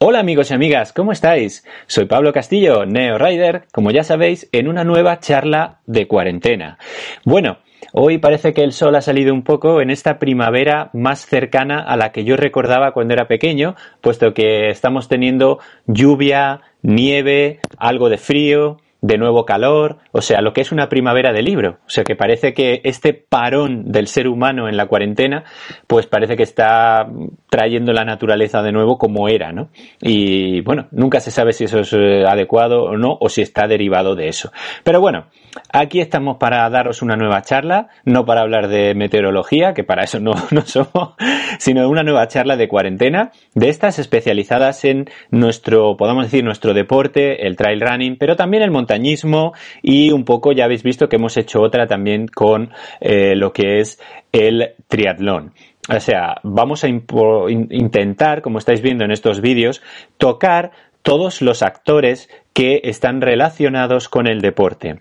Hola amigos y amigas, ¿cómo estáis? Soy Pablo Castillo, Neo Rider, como ya sabéis, en una nueva charla de cuarentena. Bueno, hoy parece que el sol ha salido un poco en esta primavera más cercana a la que yo recordaba cuando era pequeño, puesto que estamos teniendo lluvia, nieve, algo de frío, de nuevo calor, o sea, lo que es una primavera de libro. O sea, que parece que este parón del ser humano en la cuarentena, pues parece que está trayendo la naturaleza de nuevo como era, ¿no? Y bueno, nunca se sabe si eso es eh, adecuado o no, o si está derivado de eso. Pero bueno, aquí estamos para daros una nueva charla, no para hablar de meteorología, que para eso no, no somos, sino una nueva charla de cuarentena, de estas especializadas en nuestro, podemos decir, nuestro deporte, el trail running, pero también el montañismo y un poco ya habéis visto que hemos hecho otra también con eh, lo que es el triatlón. O sea, vamos a intentar, como estáis viendo en estos vídeos, tocar todos los actores que están relacionados con el deporte.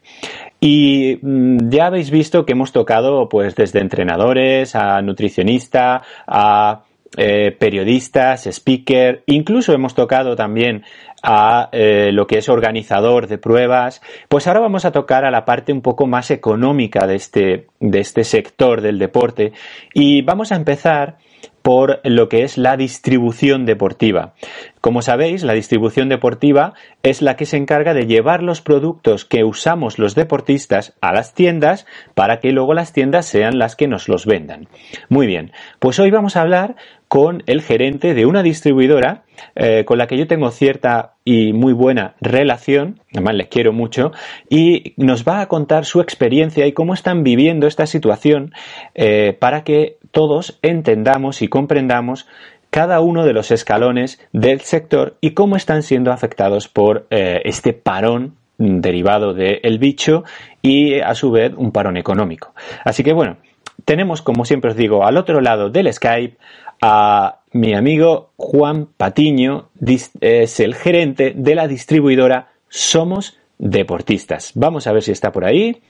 Y mm, ya habéis visto que hemos tocado pues desde entrenadores a nutricionista a eh, periodistas, speaker, incluso hemos tocado también a eh, lo que es organizador de pruebas, pues ahora vamos a tocar a la parte un poco más económica de este, de este sector del deporte y vamos a empezar por lo que es la distribución deportiva. Como sabéis, la distribución deportiva es la que se encarga de llevar los productos que usamos los deportistas a las tiendas para que luego las tiendas sean las que nos los vendan. Muy bien, pues hoy vamos a hablar con el gerente de una distribuidora eh, con la que yo tengo cierta y muy buena relación, además les quiero mucho, y nos va a contar su experiencia y cómo están viviendo esta situación eh, para que todos entendamos y comprendamos cada uno de los escalones del sector y cómo están siendo afectados por eh, este parón derivado del bicho y a su vez un parón económico. Así que bueno, tenemos como siempre os digo al otro lado del Skype a mi amigo Juan Patiño, es el gerente de la distribuidora Somos Deportistas. Vamos a ver si está por ahí.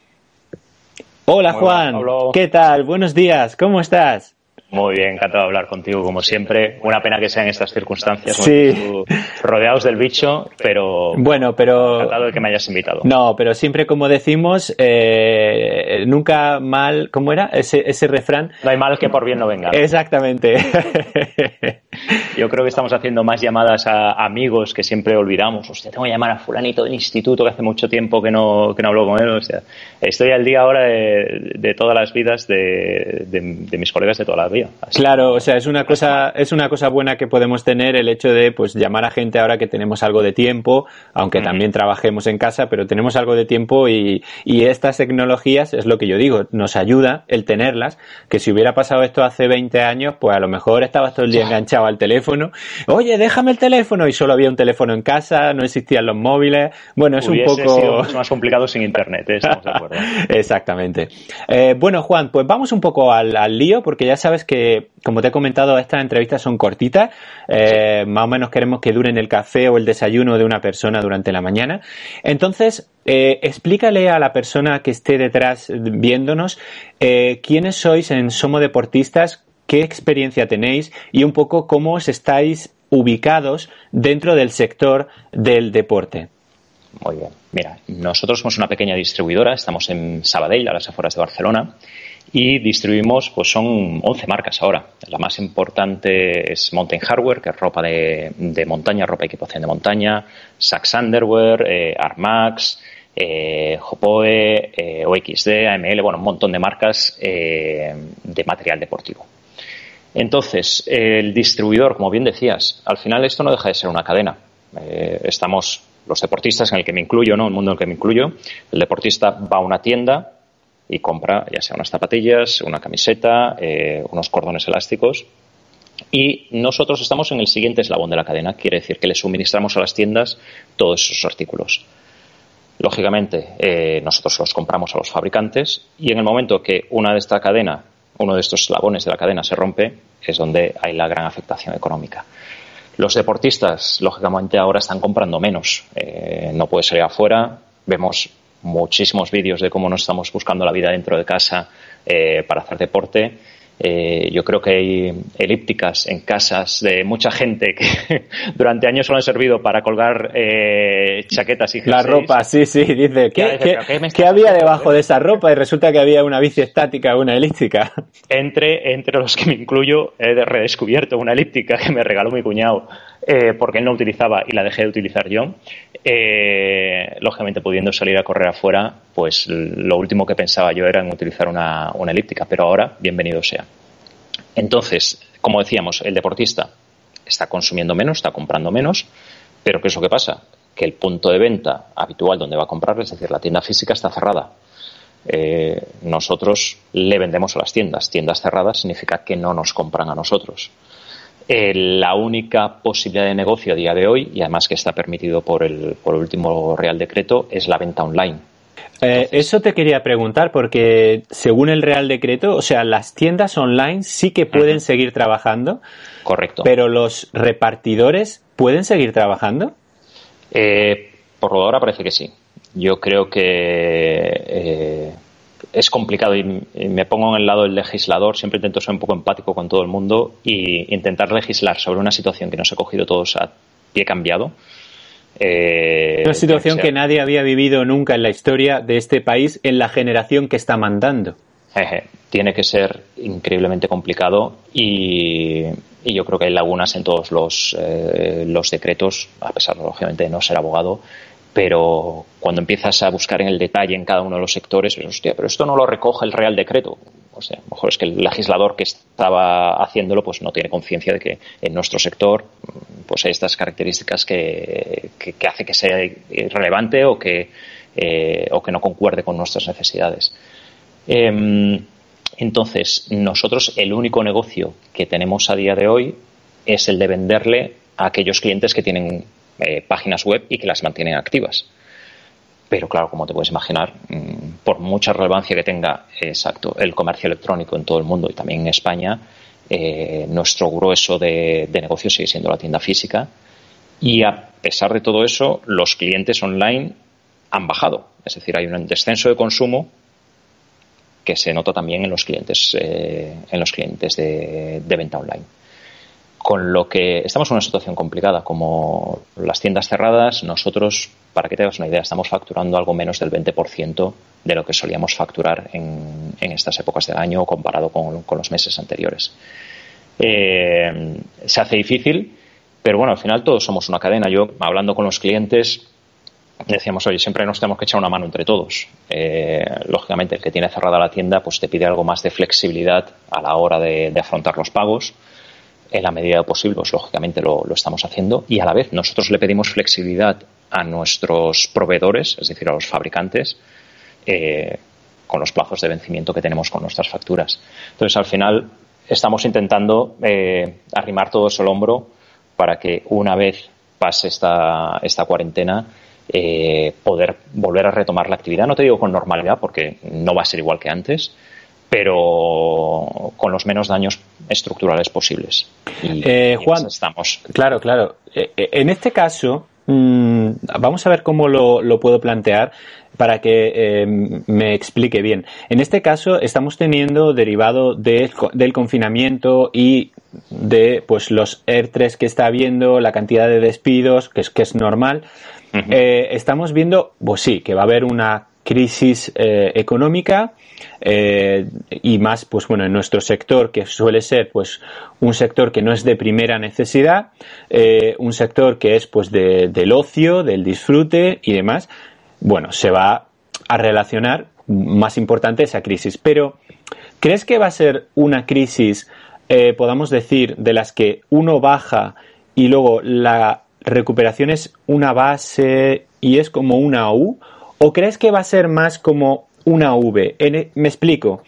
Hola Juan, ¿qué tal? Buenos días, ¿cómo estás? Muy bien, encantado de hablar contigo como siempre. Una pena que sean estas circunstancias, sí. rodeados del bicho, pero bueno, pero encantado de que me hayas invitado. No, pero siempre como decimos, eh, nunca mal, ¿cómo era ese, ese refrán? No hay mal que por bien no venga. Exactamente. Yo creo que estamos haciendo más llamadas a amigos que siempre olvidamos. Hostia, tengo que llamar a fulanito del instituto que hace mucho tiempo que no, que no hablo con él. O sea, estoy al día ahora de, todas las vidas de, de mis colegas de toda la vida claro, o sea, es una cosa, es una cosa buena que podemos tener el hecho de pues llamar a gente ahora que tenemos algo de tiempo, aunque también trabajemos en casa, pero tenemos algo de tiempo y, y estas tecnologías es lo que yo digo, nos ayuda el tenerlas, que si hubiera pasado esto hace 20 años, pues a lo mejor estabas todo el día enganchado al teléfono, oye, déjame el teléfono y solo había un teléfono en casa, no existían los móviles, bueno, es un poco... Sido mucho más complicado sin internet, ¿eh? estamos de acuerdo. Exactamente. Eh, bueno, Juan, pues vamos un poco al, al lío, porque ya sabes que, como te he comentado, estas entrevistas son cortitas. Eh, más o menos queremos que duren el café o el desayuno de una persona durante la mañana. Entonces, eh, explícale a la persona que esté detrás viéndonos eh, quiénes sois en Somo Deportistas, qué experiencia tenéis y un poco cómo os estáis ubicados dentro del sector del deporte. Muy bien. Mira, nosotros somos una pequeña distribuidora, estamos en Sabadell, a las afueras de Barcelona y distribuimos, pues son 11 marcas ahora. La más importante es Mountain Hardware, que es ropa de, de montaña, ropa y equipación de montaña, Sax Underwear, eh, Armax, eh, Jopoe, eh, OXD, AML, bueno, un montón de marcas eh, de material deportivo. Entonces, el distribuidor, como bien decías, al final esto no deja de ser una cadena. Estamos los deportistas, en el que me incluyo, ¿no? El mundo en el que me incluyo. El deportista va a una tienda, y compra ya sea unas zapatillas, una camiseta, eh, unos cordones elásticos Y nosotros estamos en el siguiente eslabón de la cadena, quiere decir que le suministramos a las tiendas todos esos artículos. Lógicamente, eh, nosotros los compramos a los fabricantes y en el momento que una de esta cadena, uno de estos eslabones de la cadena se rompe, es donde hay la gran afectación económica. Los deportistas, lógicamente, ahora están comprando menos. Eh, no puede salir afuera. Vemos muchísimos vídeos de cómo nos estamos buscando la vida dentro de casa eh, para hacer deporte eh, yo creo que hay elípticas en casas de mucha gente que durante años solo han servido para colgar eh, chaquetas y La ropa, sí, sí, dice, ¿qué, había debajo de esa ropa? Y resulta que había una bici estática una elíptica. Entre, entre los que me incluyo, he redescubierto una elíptica que me regaló mi cuñado eh, porque él no utilizaba y la dejé de utilizar yo. Eh, lógicamente, pudiendo salir a correr afuera, pues lo último que pensaba yo era en utilizar una, elíptica, pero ahora, bienvenido sea. Entonces, como decíamos, el deportista está consumiendo menos, está comprando menos, pero ¿qué es lo que pasa? Que el punto de venta habitual donde va a comprar, es decir, la tienda física está cerrada. Eh, nosotros le vendemos a las tiendas. Tiendas cerradas significa que no nos compran a nosotros. Eh, la única posibilidad de negocio a día de hoy, y además que está permitido por el, por el último Real Decreto, es la venta online. Eh, eso te quería preguntar porque según el Real Decreto, o sea, las tiendas online sí que pueden seguir trabajando. Correcto. Pero los repartidores pueden seguir trabajando. Eh, por lo de ahora parece que sí. Yo creo que es complicado y me pongo en el lado del legislador, siempre intento ser un poco empático con todo el mundo y intentar legislar sobre una situación que nos ha cogido todos a pie cambiado. Eh, una situación que, nadie había vivido nunca en la historia de este país en la generación que está mandando. tiene que ser increíblemente complicado y, yo creo que hay lagunas en todos los, eh, los decretos, a pesar, lógicamente, de no ser abogado, pero cuando empiezas a buscar en el detalle en cada uno de los sectores, pues, hostia, pero esto no lo recoge el Real Decreto. O sea, a lo mejor es que el legislador que estaba haciéndolo pues no tiene conciencia de que en nuestro sector pues hay estas características que, que, hace que sea irrelevante o que, eh, o que no concuerde con nuestras necesidades. Em, entonces, nosotros el único negocio que tenemos a día de hoy es el de venderle a aquellos clientes que tienen eh, páginas web y que las mantienen activas. Pero claro, como te puedes imaginar, mm, por mucha relevancia que tenga exacto el comercio electrónico en todo el mundo y también en España, eh, nuestro grueso de, de negocio sigue siendo la tienda física. Y a pesar de todo eso, los clientes online han bajado. Es decir, hay un descenso de consumo que se nota también en los clientes, eh, en los clientes de, venta online con lo que estamos en una situación complicada, como las tiendas cerradas, nosotros, para que te hagas una idea, estamos facturando algo menos del 20% de lo que solíamos facturar en, estas épocas del año comparado con, los meses anteriores. Eh, se hace difícil, pero bueno, al final todos somos una cadena. Yo, hablando con los clientes, decíamos, oye, siempre nos tenemos que echar una mano entre todos. Eh, lógicamente, el que tiene cerrada la tienda, pues te pide algo más de flexibilidad a la hora de afrontar los pagos en la medida posible, pues lógicamente lo, estamos haciendo y a la vez nosotros le pedimos flexibilidad a nuestros proveedores, es decir, a los fabricantes, eh, con los plazos de vencimiento que tenemos con nuestras facturas. Entonces, al final, estamos intentando eh, arrimar todo eso al hombro para que una vez pase esta, esta cuarentena, eh, poder volver a retomar la actividad. No te digo con normalidad, porque no va a ser igual que antes, pero con los menos daños estructurales posibles. Eh, Juan, estamos. Claro, claro. Eh, eh, en este caso, mm, vamos a ver cómo lo, puedo plantear para que me explique bien. En este caso, estamos teniendo derivado del confinamiento y de pues los ER3 que está habiendo, la cantidad de despidos, que es, que es normal. estamos viendo, pues sí, que va a haber una crisis económica eh, y más, pues bueno, en nuestro sector, que suele ser pues un sector que no es de primera necesidad, eh, un sector que es pues del ocio, del disfrute y demás, bueno, se va a relacionar más importante esa crisis. Pero, ¿crees que va a ser una crisis, eh, podamos decir, de las que uno baja y luego la recuperación es una base y es como una U? ¿O crees que va a ser más como una V. E, me explico.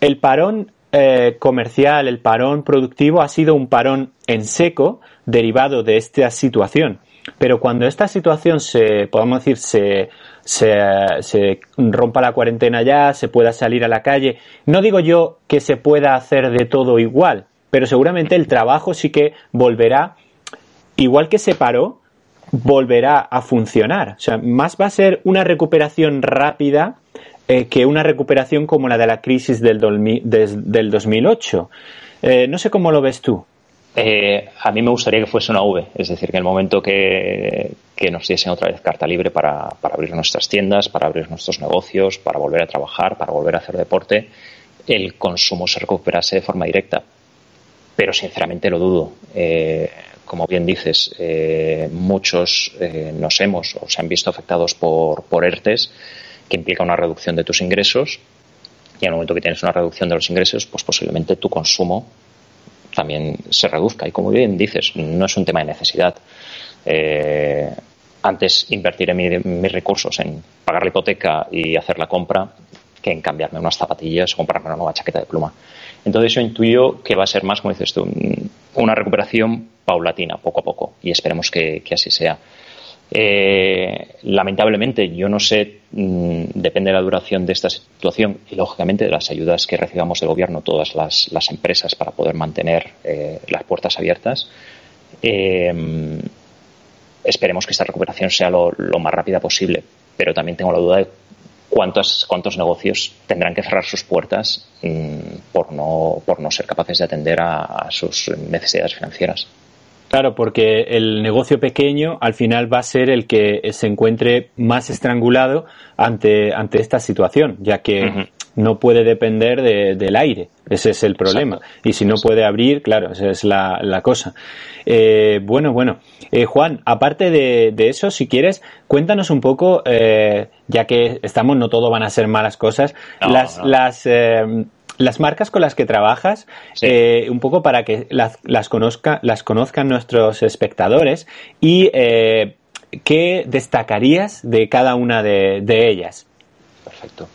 El parón eh, comercial, el parón productivo ha sido un parón en seco derivado de esta situación. Pero cuando esta situación se, podemos decir, se, se, rompa la cuarentena ya, se pueda salir a la calle, no digo yo que se pueda hacer de todo igual, pero seguramente el trabajo sí que volverá, igual que se paró, volverá a funcionar. O sea, más va a ser una recuperación rápida eh, que una recuperación como la de la crisis del, del 2008. Eh, no sé cómo lo ves tú. Eh, a mí me gustaría que fuese una V, es decir, que el momento que, nos diesen otra vez carta libre para, abrir nuestras tiendas, para abrir nuestros negocios, para volver a trabajar, para volver a hacer deporte, el consumo se recuperase de forma directa. Pero sinceramente lo dudo. Como bien dices, eh, muchos nos hemos o se han visto afectados por, por ERTES, que implica una reducción de tus ingresos. Y en el momento que tienes una reducción de los ingresos, pues posiblemente tu consumo también se reduzca. Y como bien dices, no es un tema de necesidad. Eh, antes invertiré mis recursos en pagar la hipoteca y hacer la compra que en cambiarme unas zapatillas o comprarme una nueva chaqueta de pluma. Entonces yo intuyo que va a ser más, como dices tú, una recuperación paulatina, poco a poco, y esperemos que así sea. Eh, lamentablemente, yo no sé, mm, depende de la duración de esta situación y, lógicamente, de las ayudas que recibamos del gobierno, todas las, empresas, para poder mantener eh, las puertas abiertas. Eh, esperemos que esta recuperación sea lo, más rápida posible, pero también tengo la duda de cuántos, cuántos negocios tendrán que cerrar sus puertas mm, por, no, por no ser capaces de atender a sus necesidades financieras. Claro, porque el negocio pequeño al final va a ser el que se encuentre más estrangulado ante, ante esta situación, ya que no puede depender del aire. Ese es el problema. Y si no puede abrir, claro, esa es la, cosa. Eh, bueno, bueno. Eh, Juan, aparte de, eso, si quieres, cuéntanos un poco, eh, ya que estamos, no todo van a ser malas cosas, las, las las marcas con las que trabajas, eh, un poco para que las, las, conozca, las conozcan nuestros espectadores y eh, qué destacarías de cada una de, ellas. Perfecto.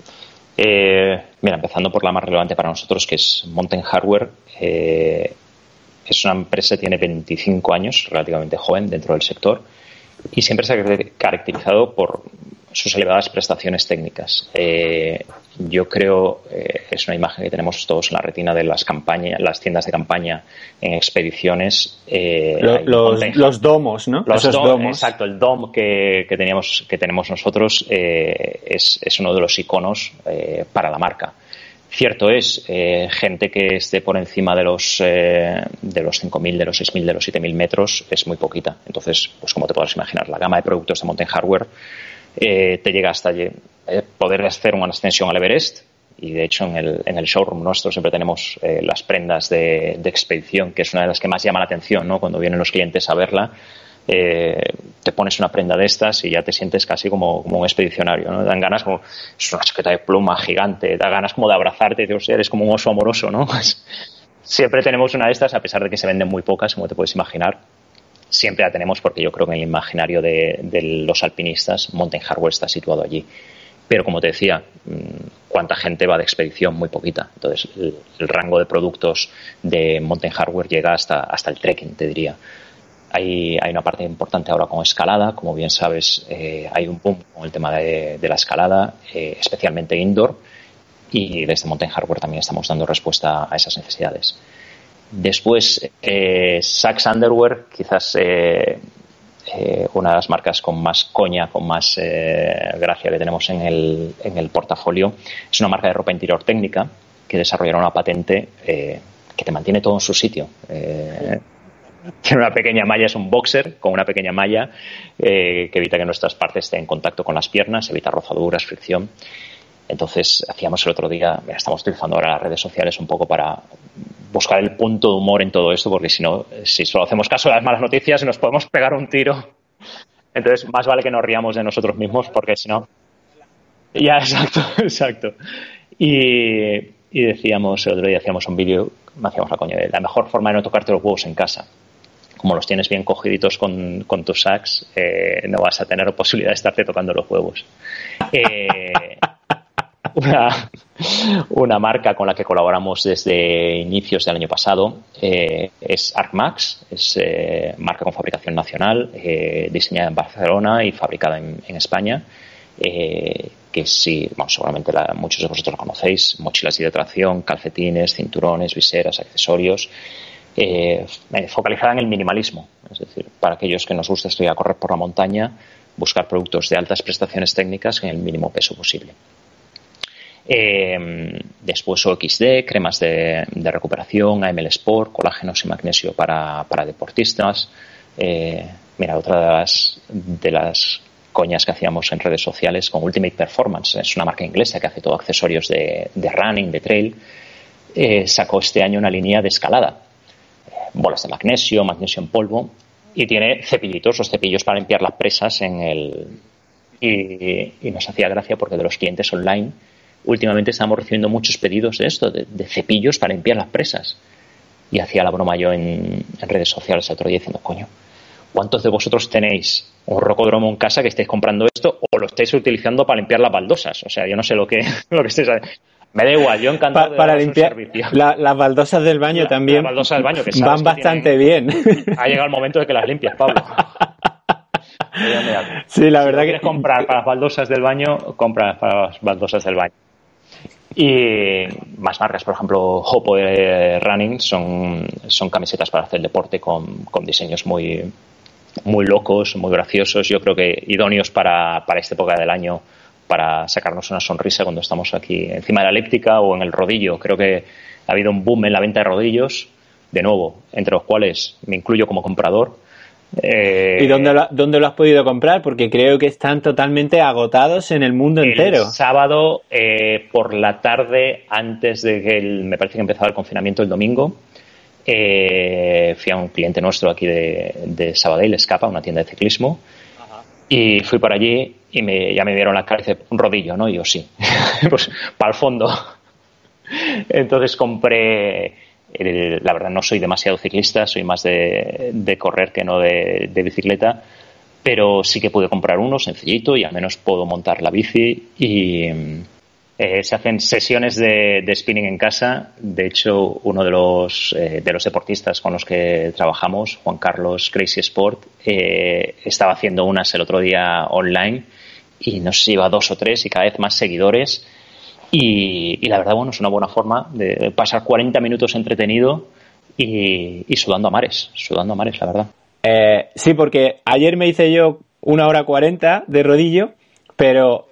Eh, mira, empezando por la más relevante para nosotros, que es Mountain Hardware. es una empresa que tiene 25 años, relativamente joven dentro del sector, y siempre se ha caracterizado por sus elevadas prestaciones técnicas. Eh, yo creo, eh, es una imagen que tenemos todos en la retina de las campañas, las tiendas de campaña en expediciones. Eh, los, domos, ¿no? Los domos. Exacto, el dom que, teníamos, que tenemos nosotros es, es, uno de los iconos para la marca. Cierto es, gente que esté por encima de los, de los 5.000, de los 6.000, de los 7.000 metros es muy poquita. Entonces, pues como te puedes imaginar, la gama de productos de Mountain Hardware eh, te llega hasta allí. Eh, poder hacer una ascensión al Everest, y de hecho en el, en el showroom nuestro siempre tenemos eh, las prendas de, expedición, que es una de las que más llama la atención, ¿no? Cuando vienen los clientes a verla, te pones una prenda de estas y ya te sientes casi como, como un expedicionario, ¿no? Dan ganas como, es una chaqueta de pluma gigante, da ganas como de abrazarte y eres como un oso amoroso, ¿no? Pues siempre tenemos una de estas, a pesar de que se venden muy pocas, como te puedes imaginar siempre la tenemos porque yo creo que en el imaginario de, los alpinistas Mountain Hardware está situado allí. Pero como te decía, mm, ¿cuánta gente va de expedición? Muy poquita. Entonces, el, rango de productos de Mountain Hardware llega hasta, hasta el trekking, te diría. Hay, una parte importante ahora con escalada. Como bien sabes, eh, hay un boom con el tema de, la escalada, eh, especialmente indoor. Y desde Mountain Hardware también estamos dando respuesta a esas necesidades. Después, eh, Saks Underwear, quizás eh, una de las marcas con más coña, con más gracia que tenemos en el, en el portafolio. Es una marca de ropa interior técnica que desarrollaron una patente que te mantiene todo en su sitio. Tiene una pequeña malla, es un boxer con una pequeña malla que evita que nuestras partes estén en contacto con las piernas, evita rozaduras, fricción. Entonces, hacíamos el otro día, estamos utilizando ahora las redes sociales un poco para buscar el punto de humor en todo esto, porque si no, si solo hacemos caso de las malas noticias, nos podemos pegar un tiro. Entonces, más vale que nos riamos de nosotros mismos, porque si no. Ya, exacto, exacto. Y, decíamos, el otro día hacíamos un vídeo, hacíamos la coña de la mejor forma de no tocarte los huevos en casa. Como los tienes bien cogiditos con, con tus sacks, eh, no vas a tener posibilidad de estarte tocando los huevos. Eh, una, una, marca con la que colaboramos desde inicios del año pasado. Eh, es ArcMax, es eh, marca con fabricación nacional, eh, diseñada en Barcelona y fabricada en, España. que sí, bueno, seguramente muchos de vosotros lo conocéis, mochilas de hidratación, calcetines, cinturones, viseras, accesorios, focalizada en el minimalismo, es decir, para aquellos que nos gusta estudiar correr por la montaña, buscar productos de altas prestaciones técnicas en el mínimo peso posible. Eh, después OXD, cremas de, recuperación, AML Sport, colágenos y magnesio para, deportistas. Eh, mira, otra de las, de las coñas que hacíamos en redes sociales con Ultimate Performance, es una marca inglesa que hace todo accesorios de, running, de trail, eh, sacó este año una línea de escalada. Bolas de magnesio, magnesio en polvo y tiene cepillitos, los cepillos para limpiar las presas en el... Y, nos hacía gracia porque de los clientes online últimamente estamos recibiendo muchos pedidos de esto, de, cepillos para limpiar las presas. Y hacía la broma yo en, redes sociales el otro día diciendo, coño, ¿cuántos de vosotros tenéis un rocodromo en casa que estéis comprando esto o lo estéis utilizando para limpiar las baldosas? O sea, yo no sé lo que, lo que estéis me da igual, yo encantado para limpiar las baldosas del baño también del baño, van bastante bien. Ha llegado el momento de que las limpies, Pablo. sí, la verdad que quieres comprar para las baldosas del baño, compra para las baldosas del baño. Y más marcas, por ejemplo, Hopo de Running son, son camisetas para hacer deporte con, con diseños muy, muy locos, muy graciosos. Yo creo que idóneos para, para esta época del año, para sacarnos una sonrisa cuando estamos aquí encima de la elíptica o en el rodillo. Creo que ha habido un boom en la venta de rodillos, de nuevo, entre los cuales me incluyo como comprador eh, ¿Y dónde lo, dónde lo, has podido comprar? Porque creo que están totalmente agotados en el mundo el entero. Sábado eh, por la tarde, antes de que me parece que empezaba el confinamiento el domingo, eh, fui a un cliente nuestro aquí de, de Sabadell, Escapa, una tienda de ciclismo, y fui por allí y me, ya me dieron la cara y dice, un rodillo, ¿no? Y yo sí, pues para el fondo. Entonces compré la verdad no soy demasiado ciclista, soy más de, correr que no de, bicicleta, pero sí que pude comprar uno sencillito y al menos puedo montar la bici y eh, se hacen sesiones de, spinning en casa. De hecho, uno de los, eh, de los deportistas con los que trabajamos, Juan Carlos Crazy Sport, eh, estaba haciendo unas el otro día online y nos lleva dos o tres y cada vez más seguidores y, la verdad, bueno, es una buena forma de pasar 40 minutos entretenido y, sudando a mares, sudando a mares, la verdad. Sí, porque ayer me hice yo una hora 40 de rodillo, pero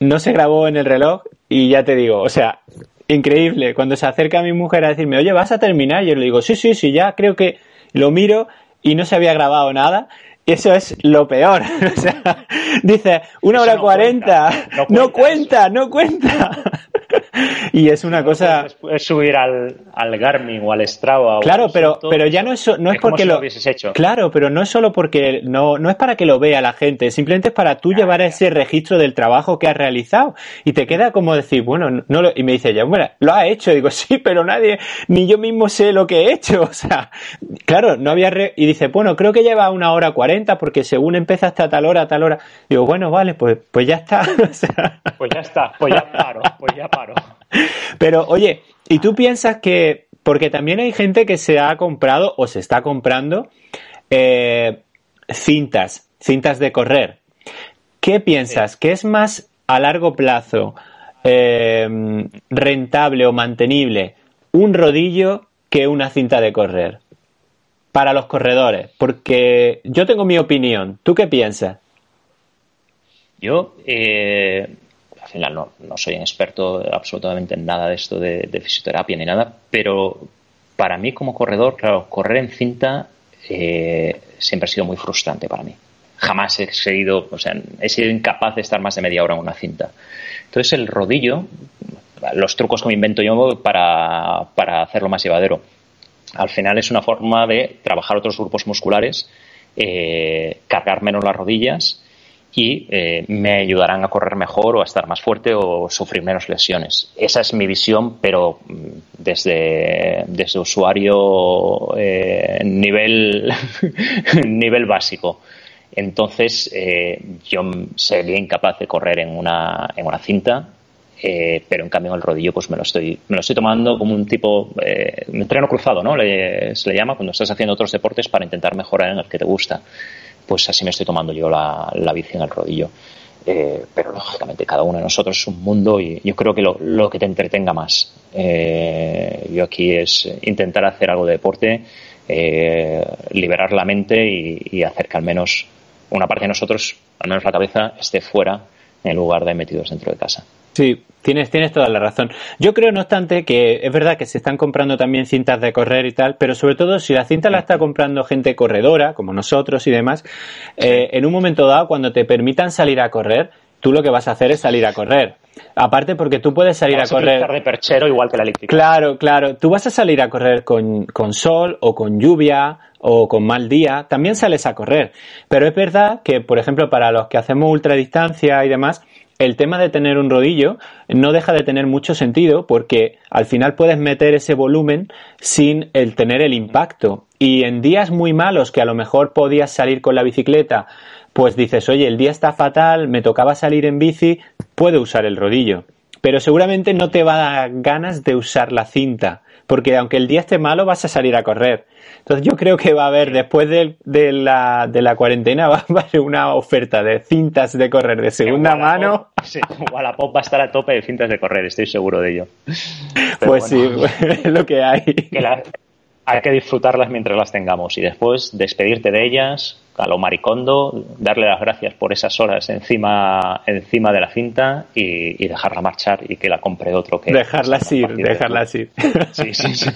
no se grabó en el reloj y ya te digo, o sea, increíble. Cuando se acerca a mi mujer a decirme, oye, ¿vas a terminar? Yo le digo, sí, sí, sí, ya creo que lo miro y no se había grabado nada eso es lo peor. o sea, dice, una hora cuarenta. no, cuenta, no cuenta. y es una cosa. Es subir al, al, Garmin o al Strava. Claro, pero, pero ya no es, no es, porque lo. hecho. Claro, pero no es solo porque. No, no es para que lo vea la gente, simplemente es para tú llevar ese registro del trabajo que has realizado. Y te queda como decir, bueno, no lo, y me dice ya, bueno, lo ha hecho. digo, sí, pero nadie, ni yo mismo sé lo que he hecho. O sea, claro, no había. y dice, bueno, creo que lleva una hora cuarenta porque según empezaste a tal hora, a tal hora. Digo, bueno, vale, pues, pues ya está. pues ya está, pues ya paro, pues ya paro. Pero oye, ¿y tú piensas que, porque también hay gente que se ha comprado o se está comprando eh, cintas, cintas de correr? ¿Qué piensas? ¿Que es más a largo plazo eh, rentable o mantenible un rodillo que una cinta de correr? Para los corredores, porque yo tengo mi opinión. ¿Tú qué piensas? Yo, eh, al final no, soy un experto absolutamente en nada de esto de, fisioterapia ni nada, pero para mí como corredor, claro, correr en cinta eh, siempre ha sido muy frustrante para mí. Jamás he seguido, o sea, he sido incapaz de estar más de media hora en una cinta. Entonces el rodillo, los trucos que me invento yo para, para hacerlo más llevadero, al final es una forma de trabajar otros grupos musculares, eh, cargar menos las rodillas y eh, me ayudarán a correr mejor o a estar más fuerte o sufrir menos lesiones. Esa es mi visión, pero mm, desde, desde usuario eh, nivel, nivel básico. Entonces, eh, yo sería incapaz de correr en una, en una cinta. pero en cambio el rodillo pues me lo estoy, me lo estoy tomando como un tipo, eh, entreno cruzado, ¿no? Le, se le llama cuando estás haciendo otros deportes para intentar mejorar en el que te gusta. Pues así me estoy tomando yo la, la bici en el rodillo. Eh, pero lógicamente cada uno de nosotros es un mundo y yo creo que lo, lo que te entretenga más. Eh, yo aquí es intentar hacer algo de deporte, eh, liberar la mente y, y, hacer que al menos una parte de nosotros, al menos la cabeza, esté fuera en lugar de metidos dentro de casa. Sí, tienes, tienes toda la razón. Yo creo, no obstante, que es verdad que se están comprando también cintas de correr y tal, pero sobre todo si la cinta la está comprando gente corredora, como nosotros y demás, eh, en un momento dado, cuando te permitan salir a correr, tú lo que vas a hacer es salir a correr. Aparte porque tú puedes salir vas a correr... de perchero igual que la elíptica. Claro, claro. Tú vas a salir a correr con, con sol o con lluvia o con mal día, también sales a correr. Pero es verdad que, por ejemplo, para los que hacemos ultradistancia y demás, el tema de tener un rodillo no deja de tener mucho sentido porque al final puedes meter ese volumen sin el tener el impacto. Y en días muy malos que a lo mejor podías salir con la bicicleta, pues dices, oye, el día está fatal, me tocaba salir en bici, puedo usar el rodillo. Pero seguramente no te va a dar ganas de usar la cinta, porque aunque el día esté malo vas a salir a correr. Entonces yo creo que va a haber, después de, de, la, de la, cuarentena, va a haber una oferta de cintas de correr de segunda Wallapop, mano. Sí, Wallapop va a estar a tope de cintas de correr, estoy seguro de ello. Pero pues bueno, sí, es lo que hay. Que la, hay que disfrutarlas mientras las tengamos y después despedirte de ellas a lo maricondo, darle las gracias por esas horas encima, encima de la cinta y, y dejarla marchar y que la compre otro que... Dejarlas ir, dejarlas ir. Sí, sí, sí.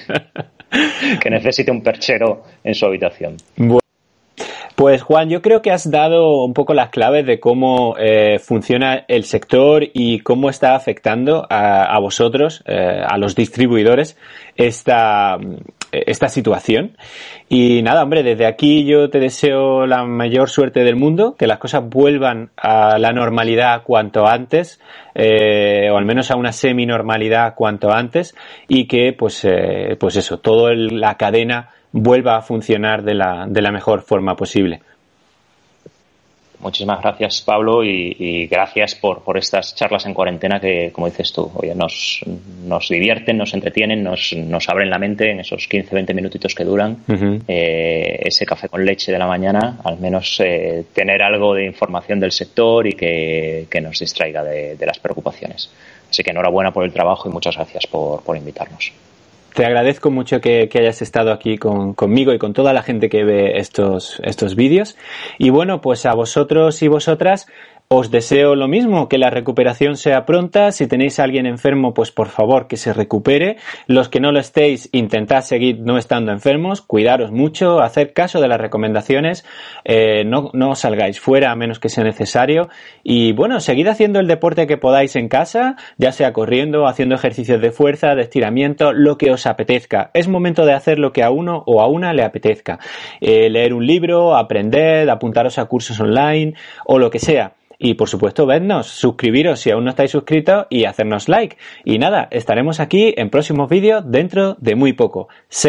que necesite un perchero en su habitación. Bueno. Pues Juan, yo creo que has dado un poco las claves de cómo eh, funciona el sector y cómo está afectando a, a vosotros, eh, a los distribuidores, esta, esta situación. Y nada, hombre, desde aquí yo te deseo la mayor suerte del mundo, que las cosas vuelvan a la normalidad cuanto antes, eh, o al menos a una semi-normalidad cuanto antes, y que pues, eh, pues eso, toda la cadena vuelva a funcionar de la, de la mejor forma posible. Muchísimas gracias, Pablo, y, y gracias por, por, estas charlas en cuarentena que, como dices tú, oye, nos, nos divierten, nos entretienen, nos, nos, abren la mente en esos 15, 20 minutitos que duran. Uh -huh. eh, ese café con leche de la mañana, al menos eh, tener algo de información del sector y que, que nos distraiga de, de, las preocupaciones. Así que enhorabuena por el trabajo y muchas gracias por, por invitarnos te agradezco mucho que, hayas estado aquí con, conmigo y con toda la gente que ve estos, estos vídeos. Y bueno, pues a vosotros y vosotras os deseo lo mismo, que la recuperación sea pronta. Si tenéis a alguien enfermo, pues por favor que se recupere. Los que no lo estéis, intentad seguir no estando enfermos, cuidaros mucho, hacer caso de las recomendaciones, eh, no, no salgáis fuera a menos que sea necesario. Y bueno, seguid haciendo el deporte que podáis en casa, ya sea corriendo, haciendo ejercicios de fuerza, de estiramiento, lo que os apetezca. Es momento de hacer lo que a uno o a una le apetezca. Eh, leer un libro, aprender, apuntaros a cursos online o lo que sea. Y por supuesto, vednos, suscribiros si aún no estáis suscritos y hacernos like. Y nada, estaremos aquí en próximos vídeos dentro de muy poco.